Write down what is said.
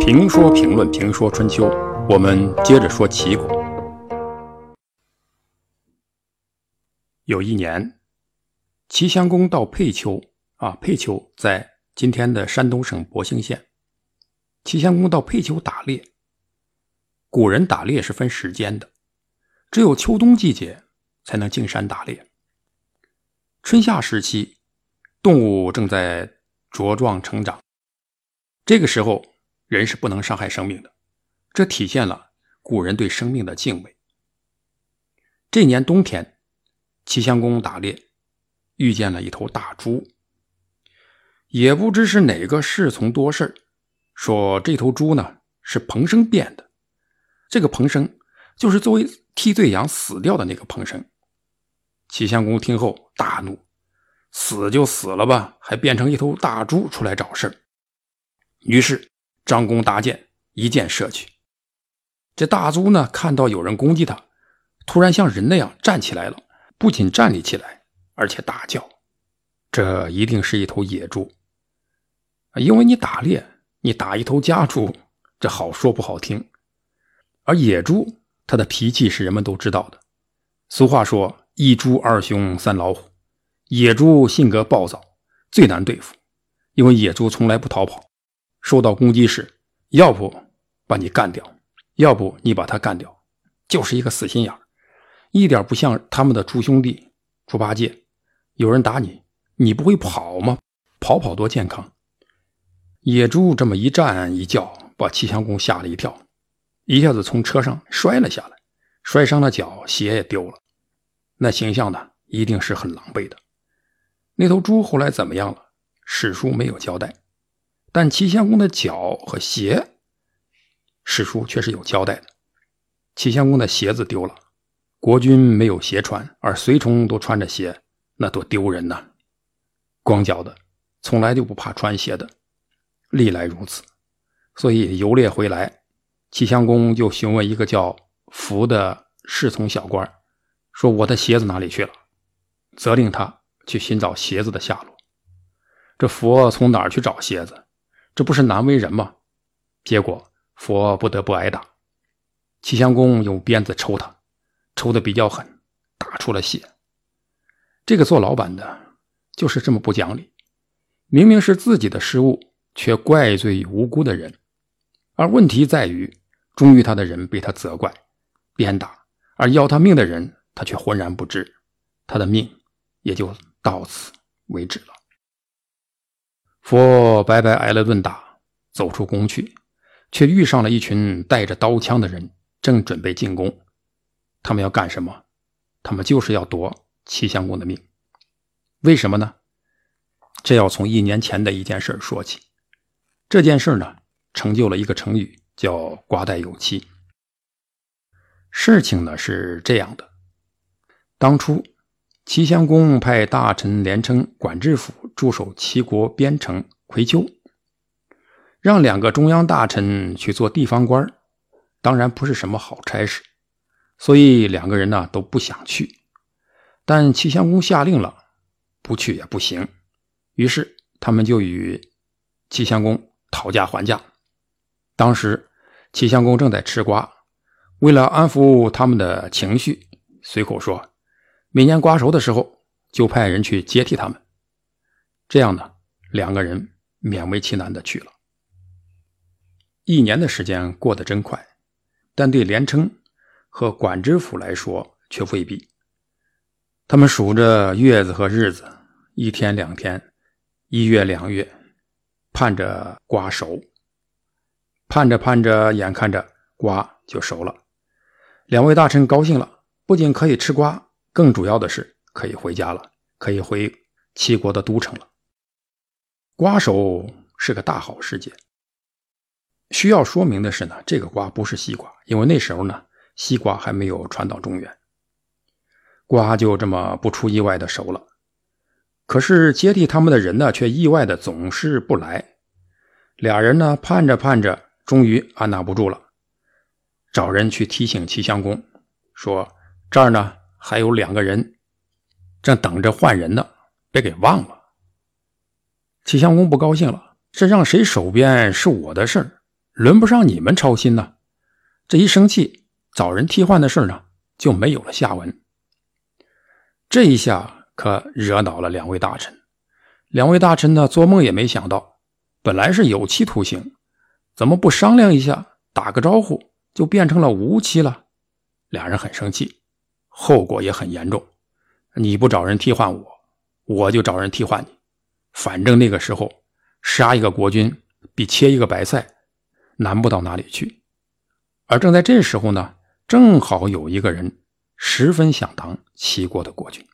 评说评论评说春秋，我们接着说齐国。有一年，齐襄公到沛丘啊，沛丘在今天的山东省博兴县。齐襄公到沛丘打猎。古人打猎是分时间的，只有秋冬季节才能进山打猎。春夏时期，动物正在茁壮成长，这个时候人是不能伤害生命的，这体现了古人对生命的敬畏。这年冬天，齐襄公打猎，遇见了一头大猪，也不知是哪个侍从多事说这头猪呢是彭生变的。这个彭生就是作为替罪羊死掉的那个彭生。齐襄公听后大怒，死就死了吧，还变成一头大猪出来找事儿。于是张弓搭箭，一箭射去。这大猪呢，看到有人攻击他，突然像人那样站起来了，不仅站立起来，而且大叫。这一定是一头野猪，因为你打猎，你打一头家猪，这好说不好听。而野猪，它的脾气是人们都知道的。俗话说“一猪二熊三老虎”，野猪性格暴躁，最难对付，因为野猪从来不逃跑。受到攻击时，要不把你干掉，要不你把它干掉，就是一个死心眼一点不像他们的猪兄弟猪八戒。有人打你，你不会跑吗？跑跑多健康。野猪这么一站一叫，把齐襄公吓了一跳。一下子从车上摔了下来，摔伤了脚，鞋也丢了。那形象呢，一定是很狼狈的。那头猪后来怎么样了？史书没有交代，但齐襄公的脚和鞋，史书却是有交代的。齐襄公的鞋子丢了，国君没有鞋穿，而随从都穿着鞋，那多丢人呐！光脚的，从来就不怕穿鞋的，历来如此。所以游猎回来。齐襄公就询问一个叫福的侍从小官，说：“我的鞋子哪里去了？”责令他去寻找鞋子的下落。这佛从哪儿去找鞋子？这不是难为人吗？结果佛不得不挨打。齐襄公用鞭子抽他，抽的比较狠，打出了血。这个做老板的，就是这么不讲理，明明是自己的失误，却怪罪无辜的人。而问题在于，忠于他的人被他责怪、鞭打，而要他命的人，他却浑然不知，他的命也就到此为止了。佛白白挨了顿打，走出宫去，却遇上了一群带着刀枪的人，正准备进宫。他们要干什么？他们就是要夺齐襄公的命。为什么呢？这要从一年前的一件事说起。这件事呢？成就了一个成语，叫“瓜带有期”。事情呢是这样的：当初齐襄公派大臣连称、管制府驻守齐国边城葵丘，让两个中央大臣去做地方官当然不是什么好差事，所以两个人呢都不想去。但齐襄公下令了，不去也不行，于是他们就与齐襄公讨价还价。当时，齐襄公正在吃瓜，为了安抚他们的情绪，随口说：“每年瓜熟的时候，就派人去接替他们。”这样呢，两个人勉为其难的去了。一年的时间过得真快，但对连称和管知府来说却未必。他们数着月子和日子，一天两天，一月两月，盼着瓜熟。盼着盼着，眼看着瓜就熟了，两位大臣高兴了，不仅可以吃瓜，更主要的是可以回家了，可以回齐国的都城了。瓜熟是个大好事件。需要说明的是呢，这个瓜不是西瓜，因为那时候呢，西瓜还没有传到中原。瓜就这么不出意外的熟了，可是接替他们的人呢，却意外的总是不来。俩人呢，盼着盼着。终于按捺不住了，找人去提醒齐襄公，说：“这儿呢还有两个人，正等着换人呢，别给忘了。”齐襄公不高兴了，这让谁守边是我的事儿，轮不上你们操心呢。这一生气，找人替换的事呢就没有了下文。这一下可惹恼了两位大臣。两位大臣呢，做梦也没想到，本来是有期徒刑，怎么不商量一下，打个招呼就变成了无期了？俩人很生气，后果也很严重。你不找人替换我，我就找人替换你。反正那个时候，杀一个国君比切一个白菜难不到哪里去。而正在这时候呢，正好有一个人十分想当齐国的国君。